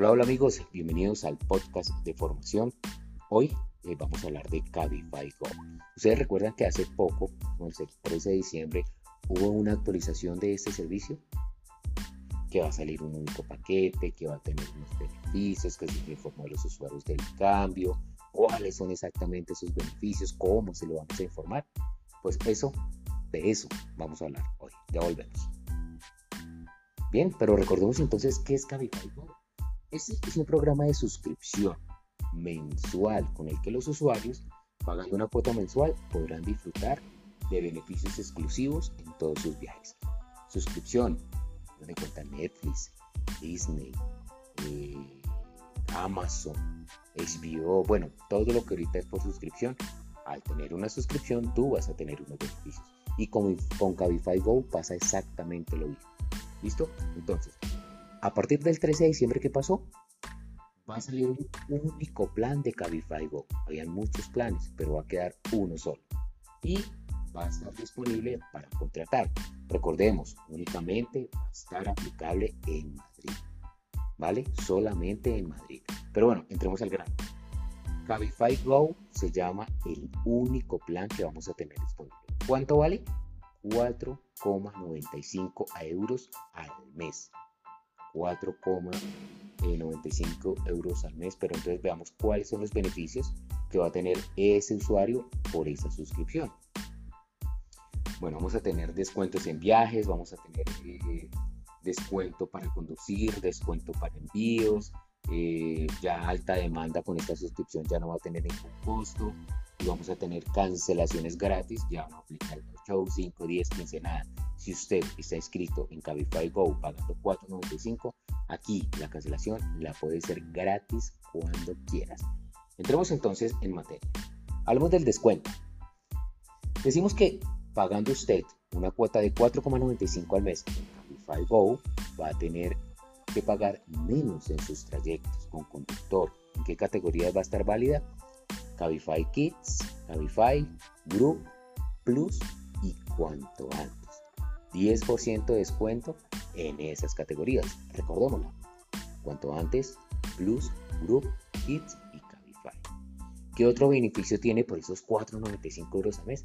Hola, hola amigos, bienvenidos al podcast de formación. Hoy eh, vamos a hablar de Cabify Go. Ustedes recuerdan que hace poco, el 13 de diciembre, hubo una actualización de este servicio que va a salir un único paquete, que va a tener unos beneficios, que se informó a los usuarios del cambio, cuáles son exactamente sus beneficios, cómo se lo vamos a informar. Pues eso, de eso vamos a hablar hoy. Ya volvemos. Bien, pero recordemos entonces qué es Cabify Go. Este es un programa de suscripción mensual con el que los usuarios, pagando una cuota mensual, podrán disfrutar de beneficios exclusivos en todos sus viajes. Suscripción, donde cuenta Netflix, Disney, eh, Amazon, HBO, bueno, todo lo que ahorita es por suscripción. Al tener una suscripción, tú vas a tener unos beneficios. Y con, con Cabify Go pasa exactamente lo mismo. ¿Listo? Entonces, a partir del 13 de diciembre, ¿qué pasó? Va a salir un único plan de Cabify Go. Habían muchos planes, pero va a quedar uno solo. Y va a estar disponible para contratar. Recordemos, únicamente va a estar aplicable en Madrid. ¿Vale? Solamente en Madrid. Pero bueno, entremos al grano. Cabify Go se llama el único plan que vamos a tener disponible. ¿Cuánto vale? 4,95 euros al mes. 4,95 euros al mes, pero entonces veamos cuáles son los beneficios que va a tener ese usuario por esa suscripción. Bueno, vamos a tener descuentos en viajes, vamos a tener eh, descuento para conducir, descuento para envíos, eh, ya alta demanda con esta suscripción ya no va a tener ningún costo y vamos a tener cancelaciones gratis, ya no aplica el show 5, 10, 15, nada. Si usted está inscrito en Cabify Go pagando 4.95, aquí la cancelación la puede ser gratis cuando quieras. Entremos entonces en materia. Hablamos del descuento. Decimos que pagando usted una cuota de 4,95 al mes en Cabify Go va a tener que pagar menos en sus trayectos con conductor. ¿En qué categoría va a estar válida? Cabify Kids, Cabify, Group, Plus y cuanto antes. 10% de descuento en esas categorías. Recordémoslo. Cuanto antes, Plus, Group, Kids y Cabify. ¿Qué otro beneficio tiene por esos 4,95 euros al mes?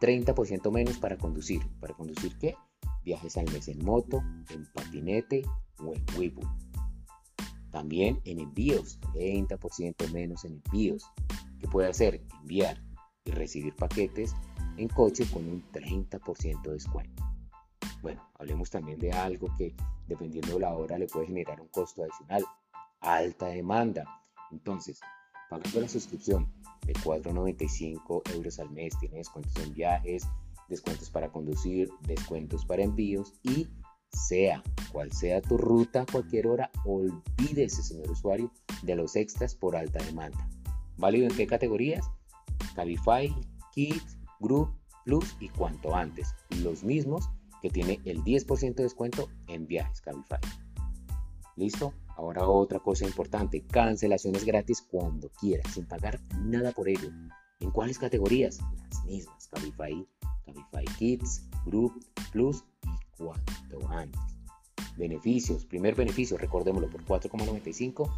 30% menos para conducir. ¿Para conducir qué? Viajes al mes en moto, en patinete o en Weibo. También en envíos, 30% menos en envíos. ¿Qué puede hacer? Enviar y recibir paquetes en coche con un 30% de descuento. Bueno, hablemos también de algo que dependiendo de la hora le puede generar un costo adicional, alta demanda. Entonces, pagando la suscripción de 4,95 euros al mes, tiene descuentos en viajes, descuentos para conducir, descuentos para envíos y sea cual sea tu ruta, cualquier hora, olvídese, señor usuario, de los extras por alta demanda. ¿Válido en qué categorías? Cabify, Kit, Group, Plus y cuanto antes. Los mismos que tiene el 10% de descuento en viajes Cabify. ¿Listo? Ahora otra cosa importante, cancelaciones gratis cuando quieras, sin pagar nada por ello. ¿En cuáles categorías? Las mismas, Cabify, Cabify Kids, Group, Plus y cuanto antes. Beneficios, primer beneficio, recordémoslo, por 4,95,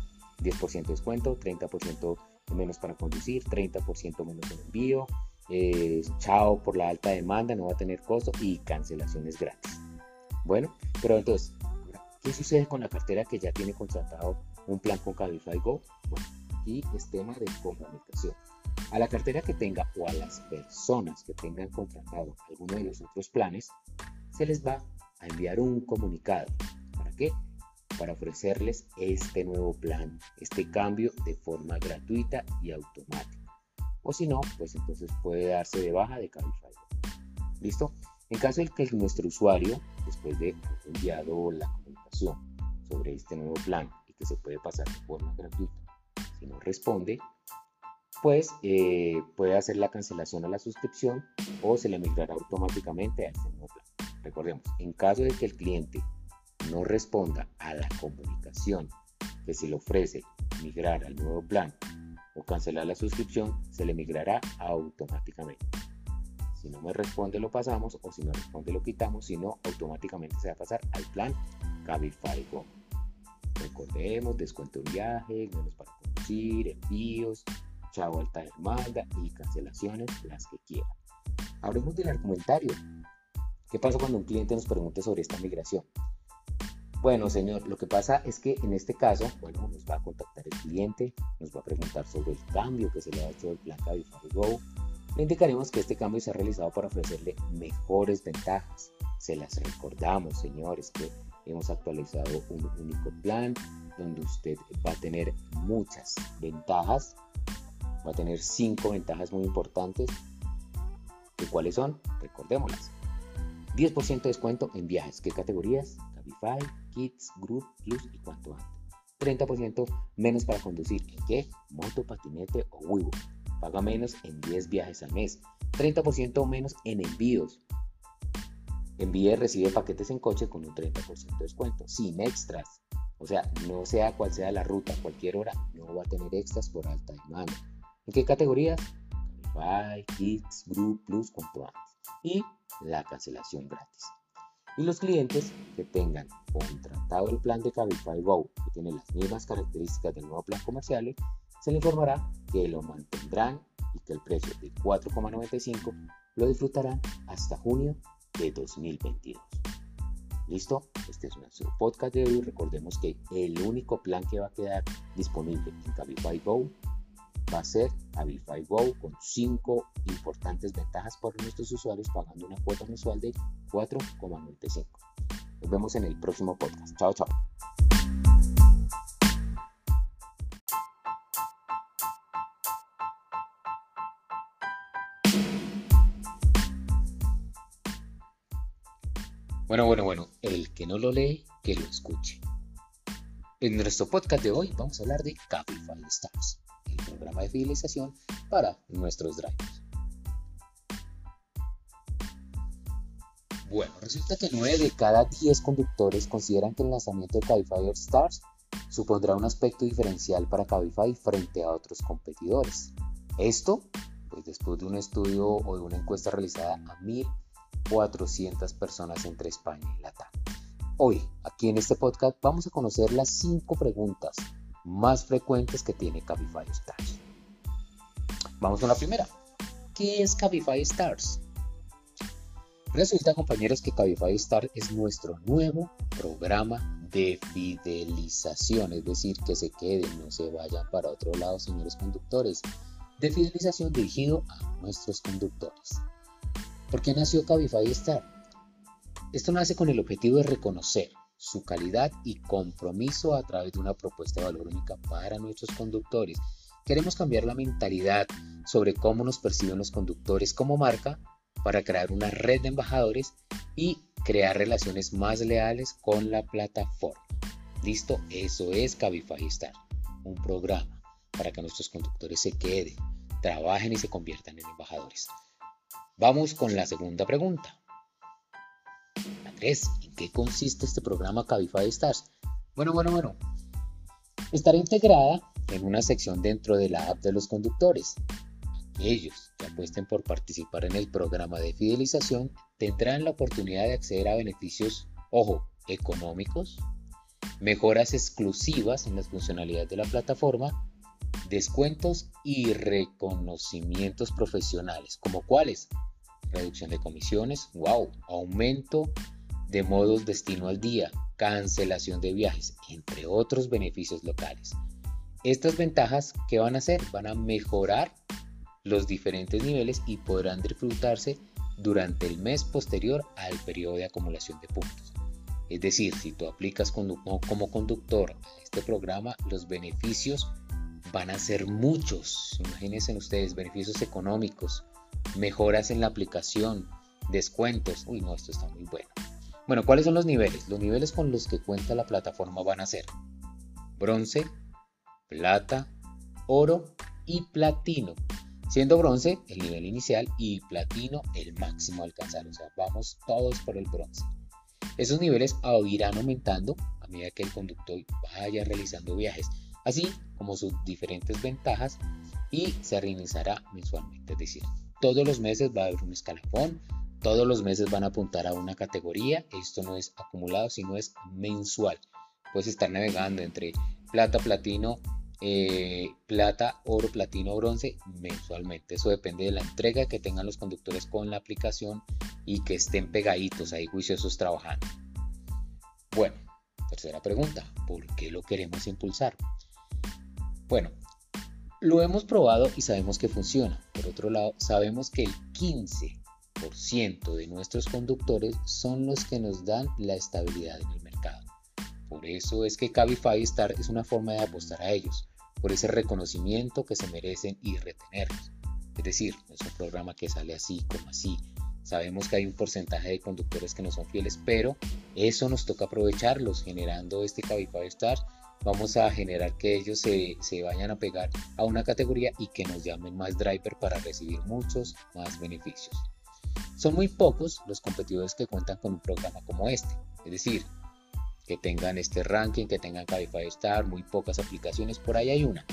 10% de descuento, 30% menos para conducir, 30% menos en envío, eh, chao por la alta demanda, no va a tener costo y cancelaciones gratis. Bueno, pero entonces, ¿qué sucede con la cartera que ya tiene contratado un plan con Cabify Go? Bueno, aquí es tema de comunicación. A la cartera que tenga o a las personas que tengan contratado alguno de los otros planes, se les va a enviar un comunicado. ¿Para qué? Para ofrecerles este nuevo plan, este cambio de forma gratuita y automática o si no, pues entonces puede darse de baja de Cabify. ¿Listo? En caso de que nuestro usuario, después de enviado la comunicación sobre este nuevo plan y que se puede pasar de forma gratuita, si no responde, pues eh, puede hacer la cancelación a la suscripción o se le migrará automáticamente a este nuevo plan. Recordemos, en caso de que el cliente no responda a la comunicación que se le ofrece migrar al nuevo plan o cancelar la suscripción, se le migrará automáticamente. Si no me responde lo pasamos o si no responde lo quitamos, si no automáticamente se va a pasar al plan Cabify Go. Recordemos, descuento en viaje, menos para conducir, envíos, chavo alta demanda y cancelaciones, las que quieran. Hablemos del argumentario. ¿Qué pasa cuando un cliente nos pregunte sobre esta migración? Bueno, señor, lo que pasa es que en este caso, bueno, nos va a contactar el cliente, nos va a preguntar sobre el cambio que se le ha hecho del plan Cabify Go. Le indicaremos que este cambio se ha realizado para ofrecerle mejores ventajas. Se las recordamos, señores, que hemos actualizado un único plan donde usted va a tener muchas ventajas. Va a tener cinco ventajas muy importantes. ¿Y cuáles son? Recordémoslas. 10% de descuento en viajes. ¿Qué categorías? Cabify, Kids, Group, Plus y cuanto antes. 30% menos para conducir. ¿En qué? Moto, patinete o Wibo. Paga menos en 10 viajes al mes. 30% menos en envíos. Envíe recibe paquetes en coche con un 30% de descuento, sin extras. O sea, no sea cual sea la ruta, cualquier hora, no va a tener extras por alta demanda. ¿En qué categorías? Cabify, Kids, Group, Plus, cuanto antes. Y la cancelación gratis. Y los clientes que tengan contratado el plan de Cabify Go, que tiene las mismas características del nuevo plan comercial, se le informará que lo mantendrán y que el precio de 4,95 lo disfrutarán hasta junio de 2022. ¿Listo? Este es nuestro podcast de hoy. Recordemos que el único plan que va a quedar disponible en Cabify Go va a ser Avify Go con 5 importantes ventajas para nuestros usuarios pagando una cuota mensual de 4,95. Nos vemos en el próximo podcast. Chao, chao. Bueno, bueno, bueno, el que no lo lee, que lo escuche. En nuestro podcast de hoy vamos a hablar de Cabify Stars programa de fidelización para nuestros drivers. Bueno, resulta que 9 de cada 10 conductores consideran que el lanzamiento de Cabify Stars supondrá un aspecto diferencial para Cabify frente a otros competidores. Esto, pues después de un estudio o de una encuesta realizada a 1.400 personas entre España y Latam. Hoy, aquí en este podcast, vamos a conocer las 5 preguntas más frecuentes que tiene Cabify Stars. Vamos con la primera. ¿Qué es Cabify Stars? Resulta, compañeros, que Cabify Stars es nuestro nuevo programa de fidelización, es decir, que se queden, no se vayan para otro lado, señores conductores, de fidelización dirigido a nuestros conductores. ¿Por qué nació Cabify Star? Esto nace con el objetivo de reconocer su calidad y compromiso a través de una propuesta de valor única para nuestros conductores. Queremos cambiar la mentalidad sobre cómo nos perciben los conductores como marca para crear una red de embajadores y crear relaciones más leales con la plataforma. Listo, eso es Cabify un programa para que nuestros conductores se queden, trabajen y se conviertan en embajadores. Vamos con la segunda pregunta. Andrés, qué consiste este programa Cabify Stars? Bueno, bueno, bueno. Estará integrada en una sección dentro de la app de los conductores. Aquellos que apuesten por participar en el programa de fidelización tendrán la oportunidad de acceder a beneficios, ojo, económicos, mejoras exclusivas en las funcionalidades de la plataforma, descuentos y reconocimientos profesionales, como cuáles, reducción de comisiones, wow, aumento de modos destino al día, cancelación de viajes, entre otros beneficios locales. Estas ventajas, ¿qué van a hacer? Van a mejorar los diferentes niveles y podrán disfrutarse durante el mes posterior al periodo de acumulación de puntos. Es decir, si tú aplicas como conductor a este programa, los beneficios van a ser muchos. Imagínense ustedes, beneficios económicos, mejoras en la aplicación, descuentos. Uy, no, esto está muy bueno. Bueno, ¿cuáles son los niveles? Los niveles con los que cuenta la plataforma van a ser bronce, plata, oro y platino. Siendo bronce el nivel inicial y platino el máximo a alcanzar. O sea, vamos todos por el bronce. Esos niveles irán aumentando a medida que el conductor vaya realizando viajes, así como sus diferentes ventajas y se reiniciará mensualmente. Es decir, todos los meses va a haber un escalafón todos los meses van a apuntar a una categoría. Esto no es acumulado, sino es mensual. puedes estar navegando entre plata, platino, eh, plata, oro, platino, bronce mensualmente. Eso depende de la entrega que tengan los conductores con la aplicación y que estén pegaditos ahí juiciosos trabajando. Bueno, tercera pregunta, ¿por qué lo queremos impulsar? Bueno, lo hemos probado y sabemos que funciona. Por otro lado, sabemos que el 15% de nuestros conductores son los que nos dan la estabilidad en el mercado. Por eso es que Cabify Star es una forma de apostar a ellos, por ese reconocimiento que se merecen y retenerlos. Es decir, no es un programa que sale así como así. Sabemos que hay un porcentaje de conductores que no son fieles, pero eso nos toca aprovecharlos generando este Cabify Star vamos a generar que ellos se, vayan a pegar a una categoría y que nos llamen más driver para recibir muchos más beneficios. Son muy pocos los competidores que cuentan con un programa como este, es decir, que tengan este ranking, que tengan Cabify Star, muy pocas aplicaciones, por ahí hay una.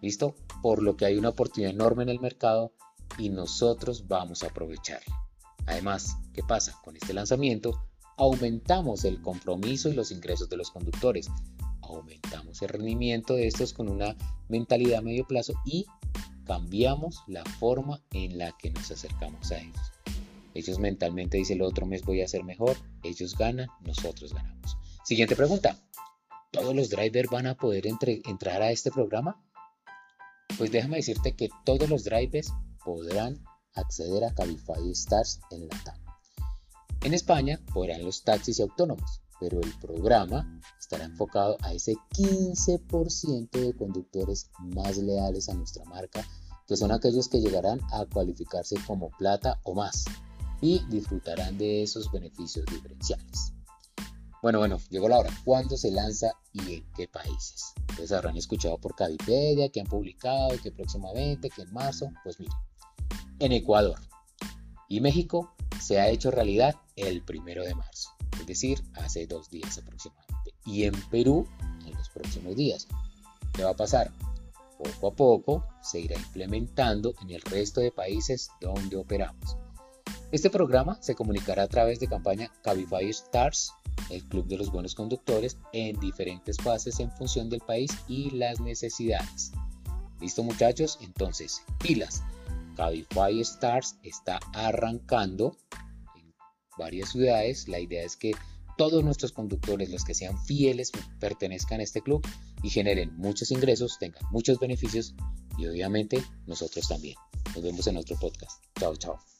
¿Listo? Por lo que hay una oportunidad enorme en el mercado y nosotros vamos a aprovecharla. Además, ¿qué pasa? Con este lanzamiento aumentamos el compromiso y los ingresos de los conductores, aumentamos el rendimiento de estos con una mentalidad a medio plazo y cambiamos la forma en la que nos acercamos a ellos. Ellos mentalmente dicen el otro mes voy a ser mejor, ellos ganan, nosotros ganamos. Siguiente pregunta. ¿Todos los drivers van a poder entrar a este programa? Pues déjame decirte que todos los drivers podrán acceder a Cabify Stars en la TAM. En España podrán los taxis y autónomos, pero el programa estará enfocado a ese 15% de conductores más leales a nuestra marca, que son aquellos que llegarán a cualificarse como plata o más y disfrutarán de esos beneficios diferenciales. Bueno, bueno, llegó la hora. ¿Cuándo se lanza y en qué países? Ustedes habrán escuchado por Cavipedia que han publicado que próximamente, que en marzo. Pues miren, en Ecuador y México se ha hecho realidad el primero de marzo es decir, hace dos días aproximadamente. Y en Perú, en los próximos días. ¿Qué va a pasar? Poco a poco se irá implementando en el resto de países donde operamos. Este programa se comunicará a través de campaña Cabify Stars, el Club de los Buenos Conductores, en diferentes fases en función del país y las necesidades. ¿Listo muchachos? Entonces, pilas. Cabify Stars está arrancando varias ciudades. La idea es que todos nuestros conductores, los que sean fieles, pertenezcan a este club y generen muchos ingresos, tengan muchos beneficios y obviamente nosotros también. Nos vemos en otro podcast. Chao, chao.